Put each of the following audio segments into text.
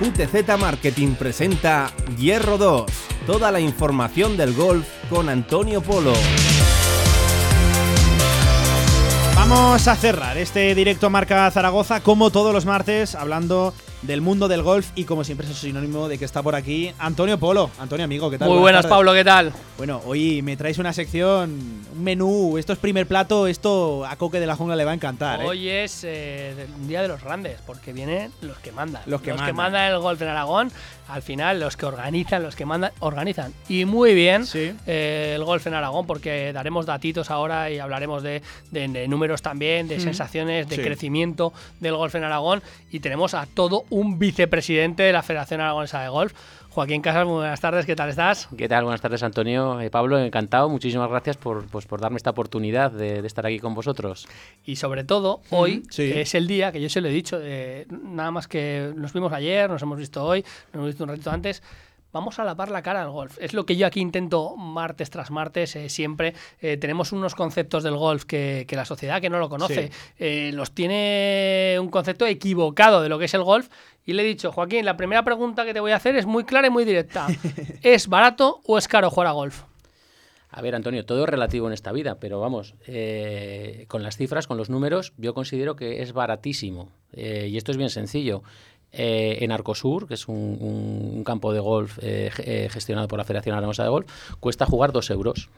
QTZ Marketing presenta Hierro 2, toda la información del golf con Antonio Polo. Vamos a cerrar este directo Marca Zaragoza como todos los martes hablando del mundo del golf y como siempre es sinónimo de que está por aquí Antonio Polo. Antonio amigo, ¿qué tal? Muy buenas, Pablo, ¿qué tal? Bueno, hoy me traes una sección, un menú, esto es primer plato, esto a Coque de la Jungla le va a encantar. ¿eh? Hoy es eh, un día de los grandes, porque vienen los que mandan. Los que mandan. mandan el golf en Aragón, al final los que organizan, los que mandan, organizan. Y muy bien eh, el golf en Aragón, porque daremos datitos ahora y hablaremos de, números también, de sensaciones, de crecimiento del golf en Aragón. Y tenemos a todo un vicepresidente de la Federación Aragonesa de Golf. Joaquín Casas, muy buenas tardes, ¿qué tal estás? ¿Qué tal? Buenas tardes, Antonio. Eh, Pablo, encantado. Muchísimas gracias por, pues, por darme esta oportunidad de, estar aquí con vosotros. Y sobre todo, hoy es el día que yo se lo he dicho, eh, nada más que nos vimos ayer, nos hemos visto hoy, nos hemos visto un ratito antes vamos a lavar la cara al golf. Es lo que yo aquí intento martes tras martes, eh, siempre. Eh, tenemos unos conceptos del golf que, la sociedad que no lo conoce eh, los tiene un concepto equivocado de lo que es el golf. Y le he dicho, Joaquín, la primera pregunta que te voy a hacer es muy clara y muy directa. ¿Es barato o es caro jugar a golf? A ver, Antonio, todo es relativo en esta vida, pero vamos, con las cifras, con los números, yo considero que es baratísimo. y esto es bien sencillo. Eh, en Arcosur, que es un, campo de golf eh, eh, gestionado por la Federación Aragonesa de Golf, cuesta jugar dos euros.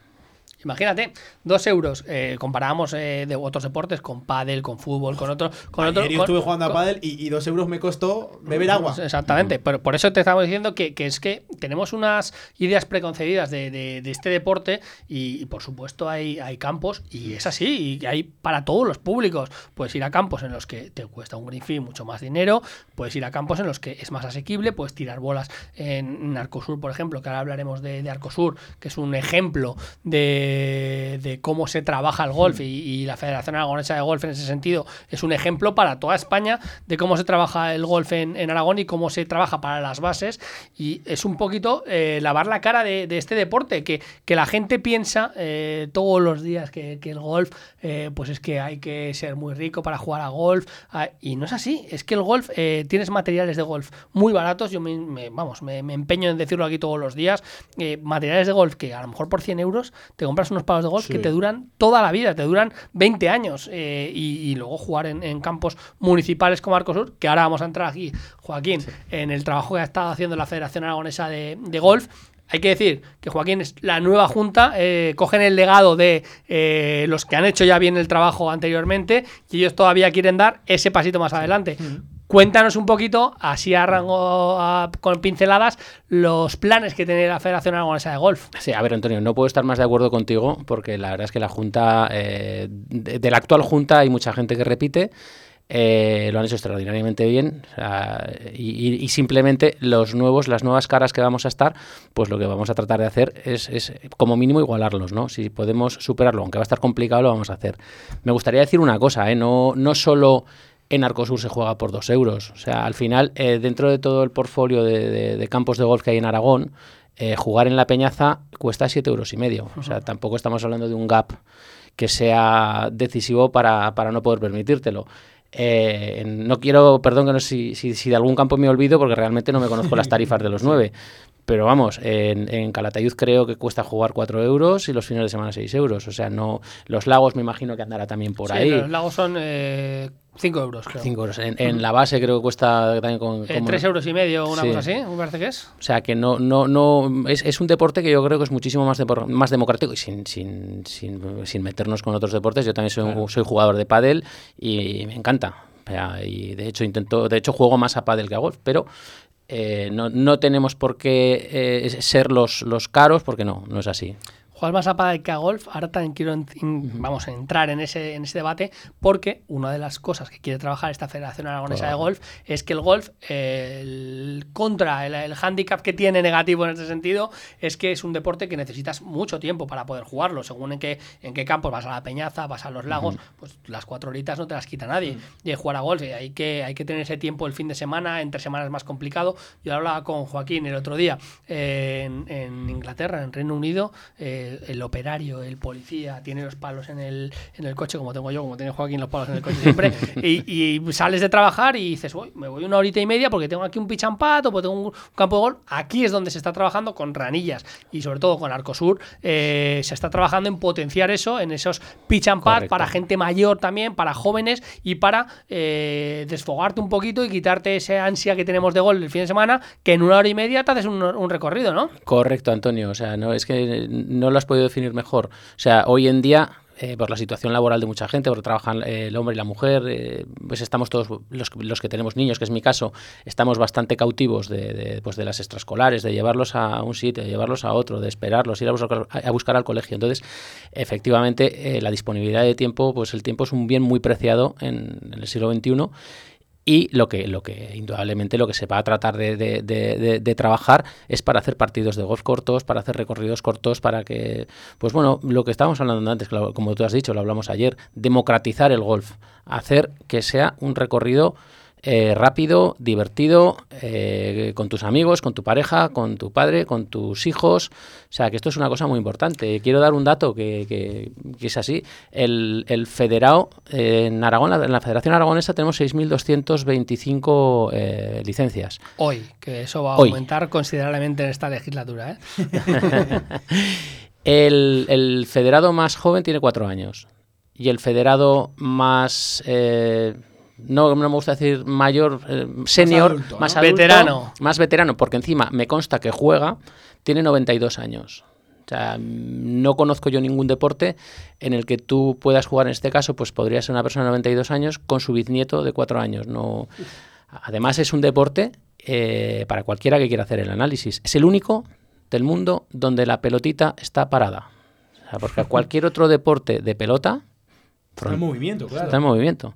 Imagínate, dos euros. Eh, comparábamos eh, de otros deportes con pádel, con fútbol, con otro. Con Ayer otro yo estuve jugando a pádel y, dos euros me costó beber agua. Exactamente, pero por eso te estamos diciendo que, es que tenemos unas ideas preconcebidas de, este deporte y, por supuesto hay, hay campos y es así, y hay para todos los públicos. Puedes ir a campos en los que te cuesta un green fee mucho más dinero, puedes ir a campos en los que es más asequible, puedes tirar bolas en, Arcosur, por ejemplo, que ahora hablaremos de, de Arcosur, que es un ejemplo de de, cómo se trabaja el golf y, la Federación Aragonesa de Golf en ese sentido es un ejemplo para toda España de cómo se trabaja el golf en, Aragón y cómo se trabaja para las bases. Y es un poquito eh, lavar la cara de, este deporte que, que, la gente piensa eh, todos los días que, el golf eh, pues es que hay que ser muy rico para jugar a golf. Ah, y no es así, es que el golf tienes materiales de golf muy baratos, yo me, vamos, me, empeño en decirlo aquí todos los días, materiales de golf que a lo mejor por 100 euros te compras unos palos de golf que te duran toda la vida, te duran 20 años. Eh, y, luego jugar en, campos municipales como Arcosur, que ahora vamos a entrar aquí, Joaquín, en el trabajo que ha estado haciendo la Federación Aragonesa de, Golf. Hay que decir que Joaquín es la nueva junta, eh, cogen el legado de eh, los que han hecho ya bien el trabajo anteriormente y ellos todavía quieren dar ese pasito más adelante. Cuéntanos un poquito, así arranco con pinceladas, los planes que tiene la Federación Aragonesa de Golf. Sí, a ver, Antonio, no puedo estar más de acuerdo contigo porque la verdad es que la Junta, eh, de, la actual Junta hay mucha gente que repite. Eh, lo han hecho extraordinariamente bien y, simplemente los nuevos, las nuevas caras que vamos a estar, pues lo que vamos a tratar de hacer es, es, como mínimo igualarlos, ¿no? Si podemos superarlo, aunque va a estar complicado, lo vamos a hacer. Me gustaría decir una cosa, ¿eh? no, no solo en Arcosur se juega por dos euros. O sea, al final, eh, dentro de todo el portfolio de, campos de golf que hay en Aragón, eh, jugar en la Peñaza cuesta siete euros y medio. O sea, tampoco estamos hablando de un gap que sea decisivo para, para no poder permitírtelo. Eh, no quiero, perdón que no sé si, si, si, de algún campo me olvido porque realmente no me conozco las tarifas de los nueve, pero vamos, en, en, Calatayud creo que cuesta jugar 4 euros y los fines de semana 6 euros. O sea, no los lagos me imagino que andará también por ahí. Los lagos son eh, 5 euros, creo. 5 euros. En, la base creo que cuesta también con... Eh, 3 euros y medio, una cosa así, me parece que es. O sea, que no, no, no es, es un deporte que yo creo que es muchísimo más, más democrático y sin, sin, sin, sin, meternos con otros deportes. Yo también soy, soy jugador de pádel y me encanta. y de hecho intento, de hecho juego más a pádel que a golf, pero eh, no, no, tenemos por qué eh, ser los, los caros porque no, no es así jugar más a pádel que a golf, ahora también quiero vamos a entrar en ese, en ese debate porque una de las cosas que quiere trabajar esta Federación Aragonesa de Golf es que el golf, el contra, el, el, handicap que tiene negativo en este sentido es que es un deporte que necesitas mucho tiempo para poder jugarlo, según en qué, en qué campos vas a la peñaza, vas a los lagos, pues las cuatro horitas no te las quita nadie. Y jugar a golf, hay que, hay que tener ese tiempo el fin de semana, entre semanas es más complicado. Yo hablaba con Joaquín el otro día en, Inglaterra, en Reino Unido, eh, eh, el operario, el policía, tiene los palos en el, en el coche, como tengo yo, como tiene Joaquín los palos en el coche siempre, y, sales de trabajar y dices, Uy, me voy una horita y media porque tengo aquí un pitch and o porque tengo un, campo de gol. Aquí es donde se está trabajando con ranillas y sobre todo con Arcosur, eh, se está trabajando en potenciar eso, en esos pitch and para gente mayor también, para jóvenes y para eh, desfogarte un poquito y quitarte esa ansia que tenemos de gol el fin de semana, que en una hora y media te haces un, recorrido, ¿no? Correcto, Antonio. O sea, no es que no lo has podido definir mejor. O sea, hoy en día eh, por la situación laboral de mucha gente, porque trabajan eh, el hombre y la mujer, eh, pues estamos todos, los, los, que tenemos niños, que es mi caso, estamos bastante cautivos de, pues de las extraescolares, de llevarlos a un sitio, de llevarlos a otro, de esperarlos, ir a buscar, a buscar al colegio. Entonces, efectivamente, la disponibilidad de tiempo, pues el tiempo es un bien muy preciado en el siglo XXI y lo que, lo que indudablemente lo que se va a tratar de, de, trabajar es para hacer partidos de golf cortos, para hacer recorridos cortos, para que, pues bueno, lo que estábamos hablando antes, como tú has dicho, lo hablamos ayer, democratizar el golf, hacer que sea un recorrido eh, rápido, divertido, eh, con tus amigos, con tu pareja, con tu padre, con tus hijos. O sea, que esto es una cosa muy importante. Quiero dar un dato que, que, es así. El, el federado eh, en Aragón, en la Federación Aragonesa, tenemos 6.225 licencias. Hoy, que eso va a aumentar considerablemente en esta legislatura. el, el federado más joven tiene cuatro años. Y el federado más no, me gusta decir mayor, eh, senior, más, veterano. Más veterano, porque encima me consta que juega, tiene 92 años. O sea, no conozco yo ningún deporte en el que tú puedas jugar, en este caso, pues podría ser una persona de 92 años con su bisnieto de 4 años. No... Además es un deporte eh, para cualquiera que quiera hacer el análisis. Es el único del mundo donde la pelotita está parada. O sea, porque cualquier otro deporte de pelota... Está en movimiento, claro. Está en movimiento.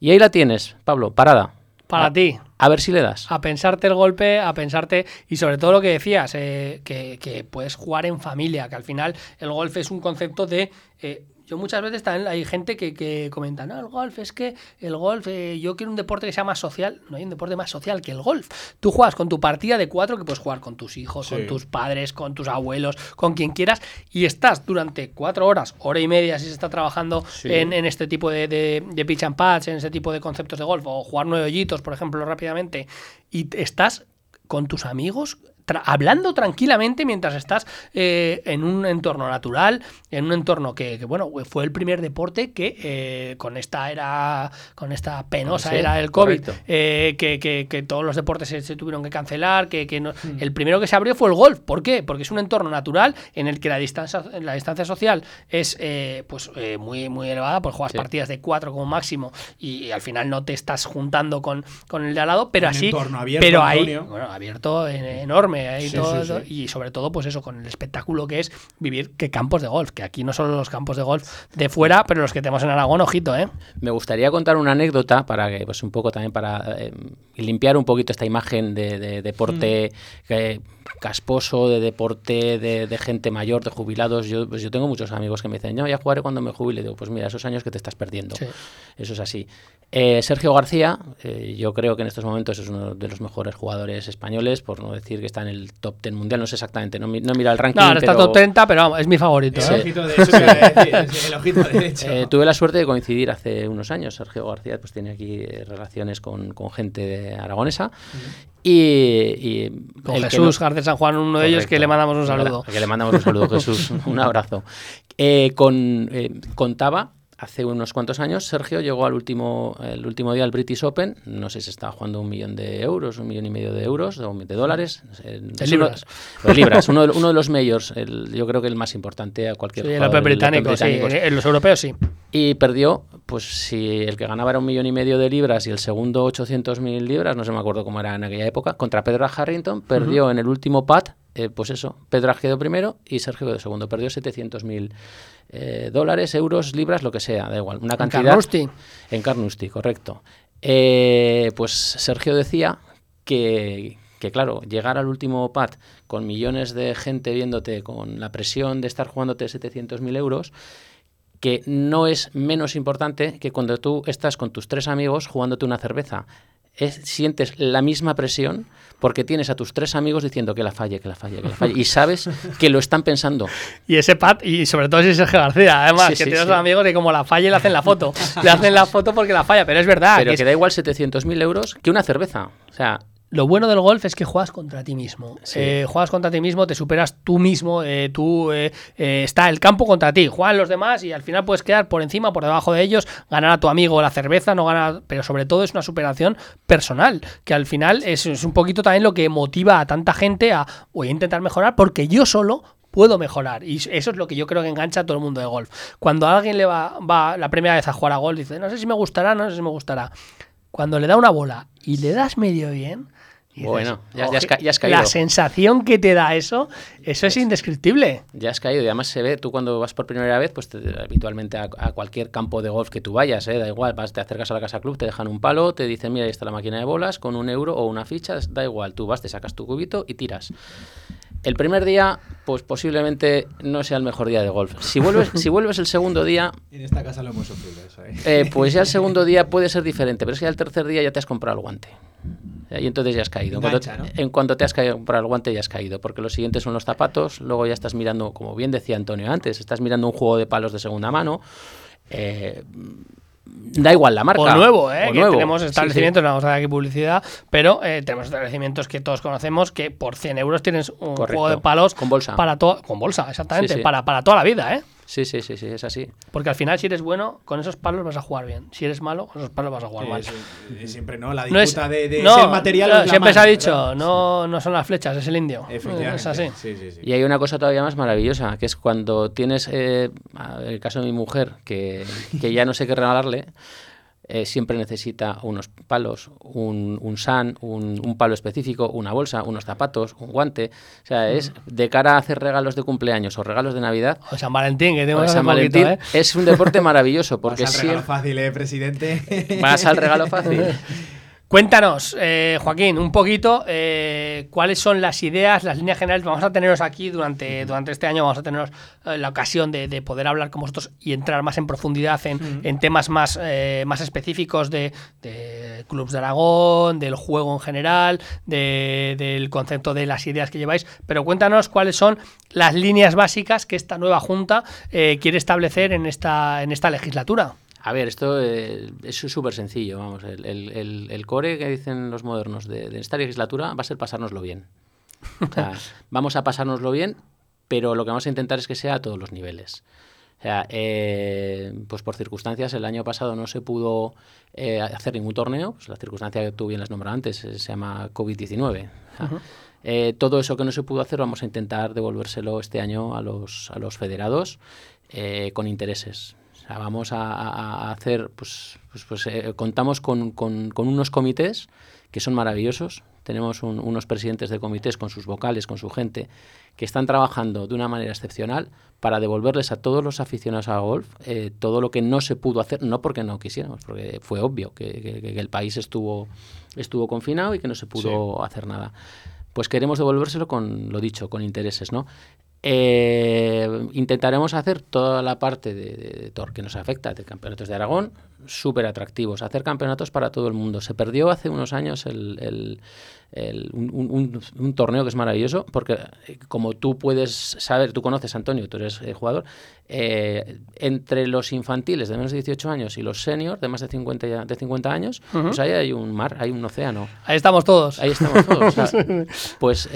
Y ahí la tienes, Pablo, parada. Para ti. A ver si le das. A pensarte el golpe, a pensarte. Y sobre todo lo que decías, eh, que, que, puedes jugar en familia, que al final el golf es un concepto de. Eh, yo muchas veces también hay gente que, que comenta, no, el golf es que el golf, eh, yo quiero un deporte que sea más social. No hay un deporte más social que el golf. Tú juegas con tu partida de cuatro que puedes jugar con tus hijos, con tus padres, con tus abuelos, con quien quieras, y estás durante cuatro horas, hora y media si se está trabajando en, este tipo de, de, pitch and patch, en ese tipo de conceptos de golf, o jugar nueve hoyitos, por ejemplo, rápidamente, y estás con tus amigos hablando tranquilamente mientras estás eh, en un entorno natural, en un entorno que, bueno, fue el primer deporte que eh, con esta era, con esta penosa era el COVID, eh, que, todos los deportes se, tuvieron que cancelar, que, no, mm. el primero que se abrió fue el golf. ¿Por qué? Porque es un entorno natural en el que la distancia, la distancia social es pues muy, muy elevada, pues juegas partidas de cuatro como máximo y, al final no te estás juntando con, con el de al lado, pero así, abierto, pero ahí, bueno, abierto enorme y sobre todo, pues eso, con el espectáculo que es vivir que campos de golf, que aquí no solo los campos de golf de fuera, pero los que tenemos en Aragón, ojito, ¿eh? Me gustaría contar una anécdota para que, pues un poco también para eh, limpiar un poquito esta imagen de, deporte mm. casposo, de deporte de, gente mayor, de jubilados. Yo, pues yo tengo muchos amigos que me dicen, no, ya jugaré cuando me jubile. Digo, pues mira, esos años que te estás perdiendo. Eso es así. Eh, Sergio García, eh, yo creo que en estos momentos es uno de los mejores jugadores españoles, por no decir que está en el top 10 mundial, no sé exactamente, no, no mira el ranking. No, está top 30, pero es mi favorito. tuve la suerte de coincidir hace unos años. Sergio García pues tiene aquí eh, relaciones con, gente de aragonesa. Y, con Jesús García San Juan, uno de ellos, que le mandamos un saludo. Que le mandamos un saludo, Jesús. un abrazo. con, contaba hace unos cuantos años Sergio llegó al último, el último día al British Open, no sé si estaba jugando un millón de euros, un millón y medio de euros, de, dólares. de libras. Uno, libras, uno, uno, de los mayores, yo creo que el más importante a cualquier sí, el británico, sí, en los europeos sí. Y perdió, pues si el que ganaba era un millón y medio de libras y el segundo 800.000 libras, no sé me acuerdo cómo era en aquella época, contra Pedro Harrington, perdió en el último pat, eh, pues eso, Pedro quedó primero y Sergio quedó segundo, perdió 700.000 eh, dólares, euros, libras, lo que sea, da igual. Una cantidad. En Carnoustie. En Carnoustie, correcto. Eh, pues Sergio decía que, que, claro, llegar al último pad con millones de gente viéndote, con la presión de estar jugándote 700.000 euros, que no es menos importante que cuando tú estás con tus tres amigos jugándote una cerveza. Es, sientes la misma presión porque tienes a tus tres amigos diciendo que la falle, que la falle, que la falle. Y sabes que lo están pensando. Y ese Pat, y sobre todo si es Sergio García, además, Sí, que sí, tienes sí. amigos y como la falla le hacen la foto. le hacen la foto porque la falla, pero es verdad. Pero que que es- da igual 700.000 euros que una cerveza. O sea, Lo bueno del golf es que juegas contra ti mismo. Sí. Eh, juegas contra ti mismo, te superas tú mismo, eh, tú eh, está el campo contra ti, juegan los demás y al final puedes quedar por encima, por debajo de ellos, ganar a tu amigo la cerveza, no ganar, pero sobre todo es una superación personal, que al final es, es un poquito también lo que motiva a tanta gente a voy a intentar mejorar porque yo solo puedo mejorar y eso es lo que yo creo que engancha a todo el mundo de golf. Cuando a alguien le va, va la primera vez a jugar a golf dice, no sé si me gustará, no sé si me gustará. Cuando le da una bola y le das medio bien, y dices, Bueno, ya- ya has "Oje, ca- ya has caído". La sensación que te da eso, eso es indescriptible. ya has caído. Y además se ve, tú cuando vas por primera vez, pues te- habitualmente a, a cualquier campo de golf que tú vayas, ¿eh? da igual, vas, te acercas a la casa club, te dejan un palo, te dicen, mira, ahí está la máquina de bolas, con un euro o una ficha, da igual, tú vas, te sacas tu cubito y tiras. El primer día, pues posiblemente no sea el mejor día de golf. Si vuelves, si vuelves el segundo día, En esta casa lo hemos sufrido eso, ¿eh? Eh, pues ya el segundo día puede ser diferente, pero es que ya el tercer día ya te has comprado el guante. Y entonces ya has caído. En cuanto, Engancha, ¿no? en cuanto te has caído comprado el guante ya has caído, porque los siguientes son los zapatos, luego ya estás mirando, como bien decía Antonio antes, estás mirando un juego de palos de segunda mano. eh, da igual la marca. O nuevo, ¿eh? O que nuevo. tenemos Sí, sí. establecimientos, no vamos a dar aquí publicidad, pero eh, tenemos establecimientos que todos conocemos que por 100 euros tienes un Correcto. juego de palos Con bolsa. para con bolsa, exactamente, sí. Para, para toda la vida, ¿eh? Sí, sí, sí, sí, es así. Porque al final si eres bueno, con esos palos vas a jugar bien. Si eres malo, con esos palos vas a jugar mal. Eh, siempre no, la No es, disputa de, de no, ser material. no, es la siempre se ha dicho, ¿verdad? no, no son las flechas, es el indio. Efectivamente. Es así. Sí, sí, sí. Y hay una cosa todavía más maravillosa, que es cuando tienes, eh, el caso de mi mujer, que, que ya no sé qué regalarle, eh, siempre necesita unos palos, un, un san, un, un palo específico, una bolsa, unos zapatos, un guante. O sea, es de cara a hacer regalos de cumpleaños o regalos de Navidad. O San Valentín, que tenemos o hace San poquito, Valentín ¿eh? es un deporte maravilloso porque Vas al regalo siempre fácil, ¿eh, presidente? vas al regalo fácil. Cuéntanos, eh, Joaquín, un poquito eh, cuáles son las ideas, las líneas generales. Vamos a teneros aquí durante, durante este año, vamos a tener la ocasión de, de poder hablar con vosotros y entrar más en profundidad en, en temas más, eh, más específicos de, de Clubs de Aragón, del juego en general, de- del concepto de las ideas que lleváis. Pero cuéntanos cuáles son las líneas básicas que esta nueva Junta eh, quiere establecer en esta, en esta legislatura. A ver, esto eh, es súper sencillo, vamos. El, el- el- el core que dicen los modernos de, de esta legislatura va a ser pasárnoslo bien. O sea, vamos a pasárnoslo bien, pero lo que vamos a intentar es que sea a todos los niveles. O sea, eh, pues por circunstancias, el año pasado no se pudo eh, hacer ningún torneo. Pues la circunstancia que tú bien las nombrado antes eh, se llama COVID-19. O sea, eh, todo eso que no se pudo hacer vamos a intentar devolvérselo este año a los, a los federados eh, con intereses. O sea, vamos a, hacer, pues, pues, pues, eh, contamos con, con- con unos comités que son maravillosos. Tenemos un- unos presidentes de comités con sus vocales, con su gente, que están trabajando de una manera excepcional para devolverles a todos los aficionados al golf eh, todo lo que no se pudo hacer, no porque no quisiéramos, porque fue obvio que, que- que el país estuvo, estuvo confinado y que no se pudo hacer nada. Pues queremos devolvérselo con lo dicho, con intereses, ¿no? Eh, intentaremos hacer toda la parte de, de, de TOR que nos afecta, de campeonatos de Aragón, súper atractivos, hacer campeonatos para todo el mundo. Se perdió hace unos años el, el- el- un, un- un- un torneo que es maravilloso, porque eh, como tú puedes saber, tú conoces, Antonio, tú eres eh, jugador, eh, entre los infantiles de menos de 18 años y los seniors de más de 50, ya- de 50 años, pues ahí hay un mar, hay un océano. Ahí estamos todos. Ahí estamos todos. o sea, pues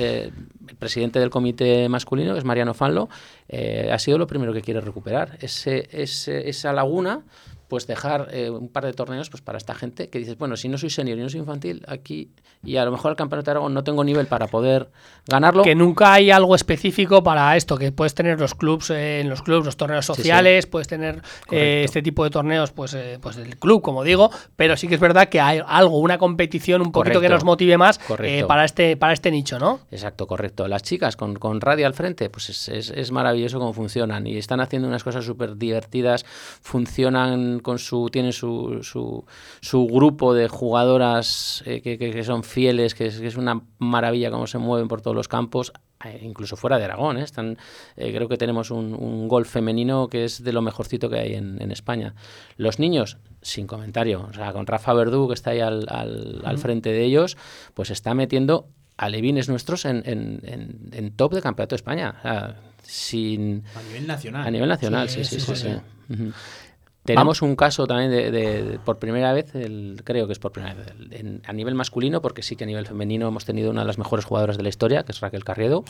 el presidente del comité masculino, que es Mariano Fanlo, eh, ha sido lo primero que quiere recuperar. Ese, ese- esa laguna, pues dejar eh, un par de torneos pues para esta gente que dices, bueno, si no soy senior y no soy infantil, aquí, y a lo mejor el campeonato de Aragón no tengo nivel para poder ganarlo. Que nunca hay algo específico para esto, que puedes tener los clubs eh, en los clubs, los torneos sí. sociales, puedes tener eh, este tipo de torneos, pues, eh, pues del club, como digo, pero sí que es verdad que hay algo, una competición un poquito que nos motive más eh, para este para este nicho, ¿no? Exacto, correcto. Las chicas con, con radio al frente, pues es, es- es maravilloso cómo funcionan y están haciendo unas cosas súper divertidas, funcionan con su, tienen su, su, su grupo de jugadoras eh, que, que- que son fieles, que es, que es una maravilla cómo se mueven por todos los campos, eh, incluso fuera de Aragón. ¿eh? Están, creo que tenemos un, un golf femenino que es de lo mejorcito que hay en, en España. Los niños, sin comentario. O sea, con Rafa Verdú, que está ahí al, al- al frente de ellos, pues está metiendo alevines nuestros en, en- en- en top de campeonato de España. O sea, sin, A nivel nacional. a nivel nacional, sí, Sí, sí, sí. Tenemos un caso también de, de- de- por primera vez, el- creo que es por primera vez, el- en- a nivel masculino, porque sí que a nivel femenino hemos tenido una de las mejores jugadoras de la historia, que es Raquel Carriedo.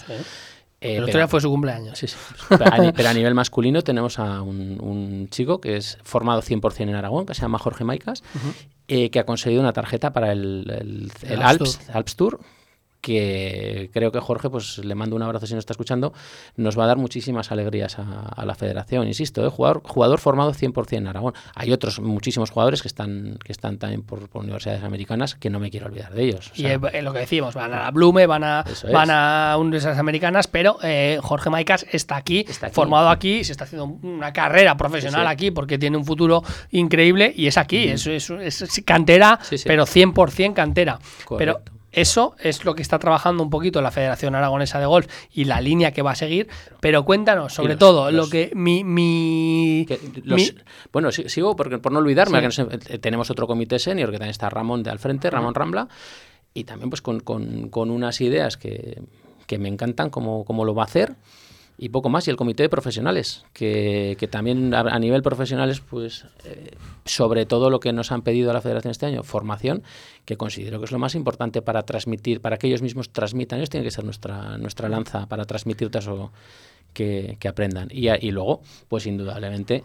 Eh, El otro pero- día fue su cumpleaños. Sí, sí. Pero, a, ni- pero a nivel masculino tenemos a un, un chico que es formado 100% en Aragón, que se llama Jorge Maicas, eh, que ha conseguido una tarjeta para el, el- El el Alps Alps, Alps Tour que creo que Jorge, pues le mando un abrazo si nos está escuchando, nos va a dar muchísimas alegrías a, a la federación, insisto, ¿eh? jugador, jugador formado 100% en Aragón. Hay otros muchísimos jugadores que están, que están también por, por universidades americanas que no me quiero olvidar de ellos. O Y sea, eh, eh, lo que decimos, van a la Blume, van a, van a universidades americanas, pero eh, Jorge Maicas está aquí, Está aquí. formado aquí, se está haciendo una carrera profesional Sí, sí. aquí porque tiene un futuro increíble y es aquí, es, es- es cantera, Sí, sí. pero 100% cantera. Correcto. Pero eso es lo que está trabajando un poquito la Federación Aragonesa de Golf y la línea que va a seguir. Pero cuéntanos, sobre los- todo, los- lo que mi. mi, Que los- mi- bueno, sí- sigo porque, por no olvidarme, Sí. que eh, tenemos otro comité senior que también está Ramón de al frente, Ramón Rambla, y también pues con, con- con unas ideas que, que me encantan cómo, cómo lo va a hacer. Y poco más, y el comité de profesionales, que, que también a, a nivel profesionales, pues eh, sobre todo lo que nos han pedido a la federación este año, formación, que considero que es lo más importante para transmitir, para que ellos mismos transmitan, ellos tienen que ser nuestra, nuestra lanza para transmitir eso que, que aprendan. Y, y luego, pues indudablemente,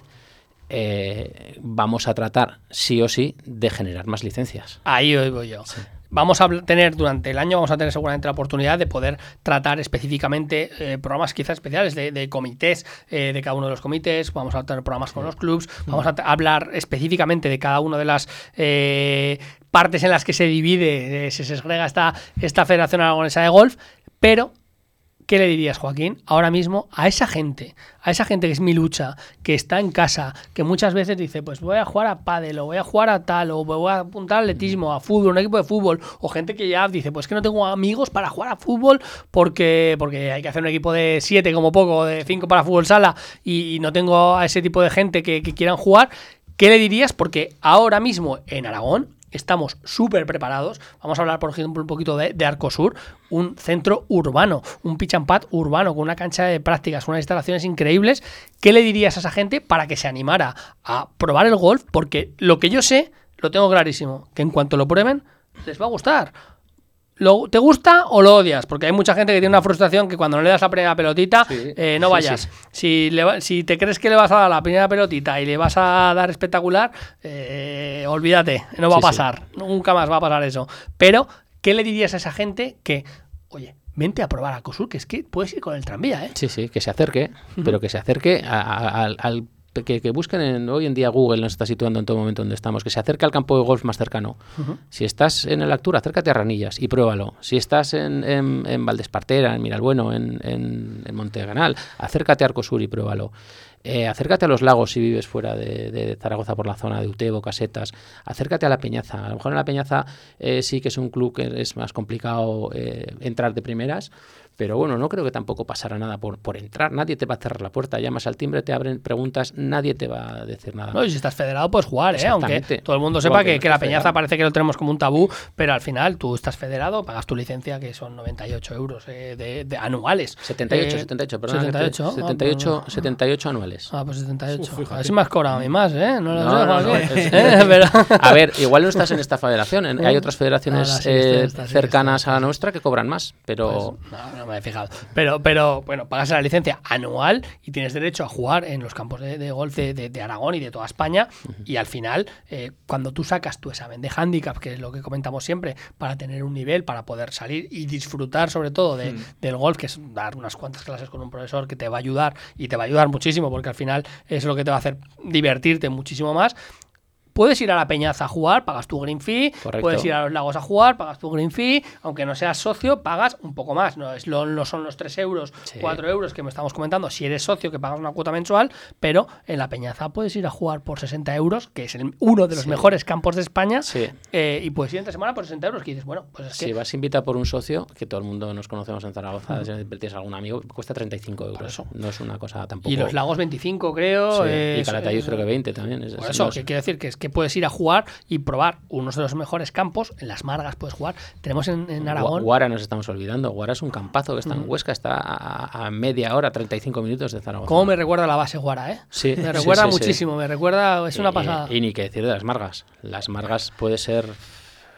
eh, vamos a tratar sí o sí de generar más licencias. Ahí voy yo. Vamos a tener durante el año, vamos a tener seguramente la oportunidad de poder tratar específicamente eh, programas quizás especiales de, de comités, eh, de cada uno de los comités, vamos a tener programas con los clubs, vamos a t- hablar específicamente de cada una de las eh, partes en las que se divide, eh, se segrega esta, esta Federación Aragonesa de Golf, pero ¿Qué le dirías, Joaquín, ahora mismo a esa gente, a esa gente que es mi lucha, que está en casa, que muchas veces dice, pues voy a jugar a pádel, o voy a jugar a tal, o voy a apuntar al atletismo, a fútbol, un equipo de fútbol, o gente que ya dice, pues que no tengo amigos para jugar a fútbol porque, porque hay que hacer un equipo de siete como poco, de cinco para fútbol sala, y, y no tengo a ese tipo de gente que, que quieran jugar. ¿Qué le dirías? Porque ahora mismo en Aragón estamos súper preparados. Vamos a hablar, por ejemplo, un poquito de, Arcosur, un centro urbano, un pitch and pad urbano con una cancha de prácticas, unas instalaciones increíbles. ¿Qué le dirías a esa gente para que se animara a probar el golf? Porque lo que yo sé, lo tengo clarísimo, que en cuanto lo prueben, les va a gustar. ¿Lo, ¿Te gusta o lo odias? Porque hay mucha gente que tiene una frustración que cuando no le das la primera pelotita, Sí, eh, no vayas. sí. Si, le si te crees que le vas a dar la primera pelotita y le vas a dar espectacular, eh, olvídate, no va a pasar. Nunca más va a pasar eso. Pero, ¿qué le dirías a esa gente que, oye, vente a probar a Cosur, que es que puedes ir con el tranvía, ¿eh? Sí, sí, que se acerque, pero que se acerque a- a- al... al- que, que busquen en, hoy en día Google nos está situando en todo momento donde estamos, que se acerque al campo de golf más cercano. Si estás en el Actura, acércate a Ranillas y pruébalo. Si estás en, en, en Valdespartera, en Miralbueno, en, en, en Monteganal, acércate a Arcosur y pruébalo. Eh, acércate a los lagos si vives fuera de, de Zaragoza por la zona de Utebo, Casetas. Acércate a la Peñaza. A lo mejor en la Peñaza eh, sí que es un club que es más complicado eh, entrar de primeras, pero bueno, no creo que tampoco pasará nada por, por entrar. Nadie te va a cerrar la puerta. Llamas al timbre, te abren preguntas, nadie te va a decir nada. No, y si estás federado, puedes jugar, ¿eh? Aunque todo el mundo sepa que que, no que la peñaza federado. parece que lo tenemos como un tabú, pero al final tú estás federado, pagas tu licencia, que son 98 euros eh, de, de anuales. 78, Eh, 78, perdón. 78, ah, 78, pues- 78 anuales. Ah, pues 78. Uf, a ver si me has cobrado a mí más, ¿eh? No lo No, sé, no, no, Joaquín. es- Eh, pero- A ver, igual no estás en esta federación. en- hay otras federaciones Ahora sí que eh, está, cercanas está, a la nuestra que cobran más, pero Pues, no, no me he fijado. Pero, pero bueno, pagas la licencia anual y tienes derecho a jugar en los campos de, de golf de, de- de Aragón y de toda España. Y al final, eh, cuando tú sacas tu examen de handicap, que es lo que comentamos siempre, para tener un nivel, para poder salir y disfrutar sobre todo de- del golf, que es dar unas cuantas clases con un profesor que te va a ayudar y te va a ayudar muchísimo, porque al final es lo que te va a hacer divertirte muchísimo más puedes ir a la Peñaza a jugar, pagas tu green fee, Correcto. puedes ir a los lagos a jugar, pagas tu green fee, aunque no seas socio, pagas un poco más, no, es lo, no son los 3 euros, Sí. 4 euros que me estamos comentando si eres socio que pagas una cuota mensual, pero en la Peñaza puedes ir a jugar por 60 euros, que es el- uno de los Sí. mejores campos de España, Sí. eh, y puedes ir entre semana por 60 euros, que dices, bueno, pues es que... Si vas invitado por un socio, que todo el mundo nos conocemos en Zaragoza, si tienes algún amigo, cuesta 35 euros. eso. No es una cosa tampoco. Y los lagos 25, creo. Sí, eh, y Calatayud creo que 20 también. Es, Por eso, no es- que quiero decir que es que puedes ir a jugar y probar unos de los mejores campos. En las Margas puedes jugar. Tenemos en, en Aragón. Guara nos estamos olvidando. Guara es un campazo que está en Huesca, está a, a media hora, 35 minutos de Zaragoza. ¿Cómo me recuerda la base Guara, eh? Sí, Me recuerda sí, sí. muchísimo, me recuerda, es una Y- pasada. Y, ni que decir de las margas. Las margas puede ser.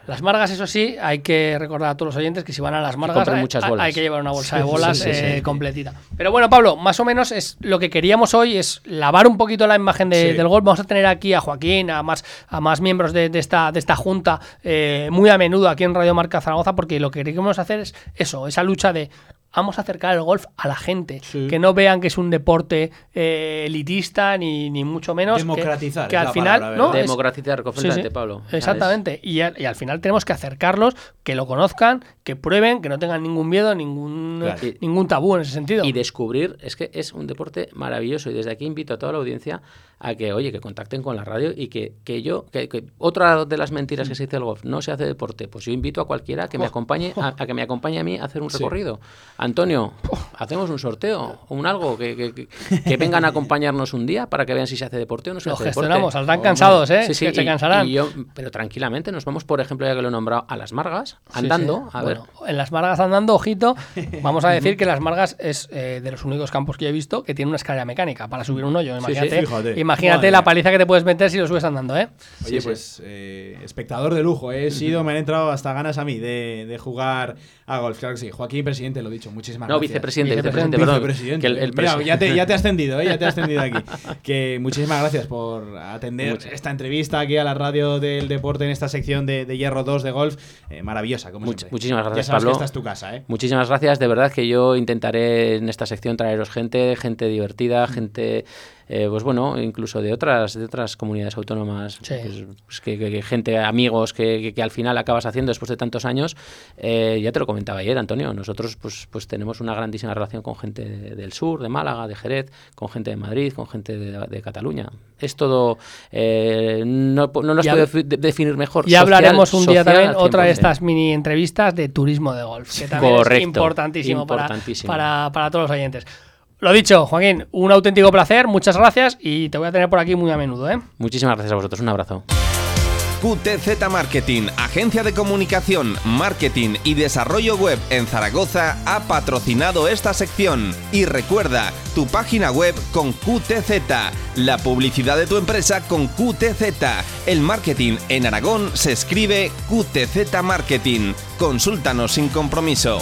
Las Margas, eso sí, hay que recordar a todos los oyentes que si van a las Margas compren hay, muchas hay- bolas. hay que llevar una bolsa de sí, bolas sí, sí. eh, completita. Pero bueno, Pablo, más o menos es lo que queríamos hoy es lavar un poquito la imagen de- del golf. Vamos a tener aquí a Joaquín, a más, a más miembros de, de esta, de esta junta eh, muy a menudo aquí en Radio Marca Zaragoza, porque lo que queremos hacer es eso, esa lucha de vamos a acercar el golf a la gente, Sí. que no vean que es un deporte eh, elitista ni, ni mucho menos. que- Democratizar que, es al la final palabra, ¿no? Democratizar Sí. Pablo. Exactamente. Y al, y al final tenemos que acercarlos, que lo conozcan, que prueben, que no tengan ningún miedo, ningún, Claro. ningún tabú en ese sentido. y descubrir, es que es un deporte maravilloso y desde aquí invito a toda la audiencia a que, oye, que contacten con la radio y que, que yo, que, que otra de las mentiras que se dice del golf, no se hace deporte, pues yo invito a cualquiera que me acompañe, a, a que me acompañe a mí a hacer un Sí. recorrido. Antonio, hacemos un sorteo, un algo, que, que, que- que vengan a acompañarnos un día para que vean si se hace deporte o no se lo hace deporte. gestionamos, saldrán cansados, ¿eh? Sí, sí, que se y- cansarán. y yo- pero tranquilamente nos vamos, por ejemplo, ya que lo he nombrado, a las Margas, andando, sí. a ver. Bueno, en las Margas andando, ojito, vamos a decir que las Margas es eh, de los únicos campos que he visto que tiene una escalera mecánica para subir un hoyo. sí, Imagínate, imagínate Madre la paliza que te puedes meter si lo subes andando, ¿eh? Oye, Sí, sí. pues eh, espectador de lujo, he sido, me han entrado hasta ganas a mí de, de jugar a golf. Claro que sí. Joaquín, presidente, lo he dicho, muchísimas No, gracias. vicepresidente, Vicepresidente, vicepresidente, perdón. Vicepresidente. Que el- el Mira, ya, te, ya te has tendido, ¿eh? ya te has tendido aquí. Que muchísimas gracias por atender Muchas. esta entrevista aquí a la radio del deporte en esta sección de, de Hierro 2 de golf. Eh, maravillosa, como Much- siempre. muchísimas gracias, ya sabes Pablo. que esta es tu casa, ¿eh? Muchísimas gracias, de verdad que yo intentaré en esta sección traeros gente, gente divertida, Mm. gente, eh, pues bueno, incluso de otras, de otras comunidades autónomas, Sí. pues, pues que, que- que gente, amigos que, que- que al final acabas haciendo después de tantos años. Eh, ya te lo comentaba ayer, Antonio, nosotros pues, pues tenemos una grandísima relación con gente de- del sur, de Málaga, de Jerez, con gente de Madrid, con gente de, de Cataluña. Es todo, eh, no, no nos Ya- puedo defi- de- definir mejor. Ya Social- hablaremos un día también, otra de 100%. estas mini entrevistas de turismo de golf, que también Correcto, es importantísimo, para- importantísimo. Para, para todos los oyentes. Lo dicho, Joaquín, un auténtico placer, muchas gracias y te voy a tener por aquí muy a menudo, ¿eh? Muchísimas gracias a vosotros, un abrazo. QTZ Marketing, agencia de comunicación, marketing y desarrollo web en Zaragoza, ha patrocinado esta sección. Y recuerda, tu página web con QTZ, la publicidad de tu empresa con QTZ. El marketing en Aragón se escribe QTZ Marketing. Consúltanos sin compromiso.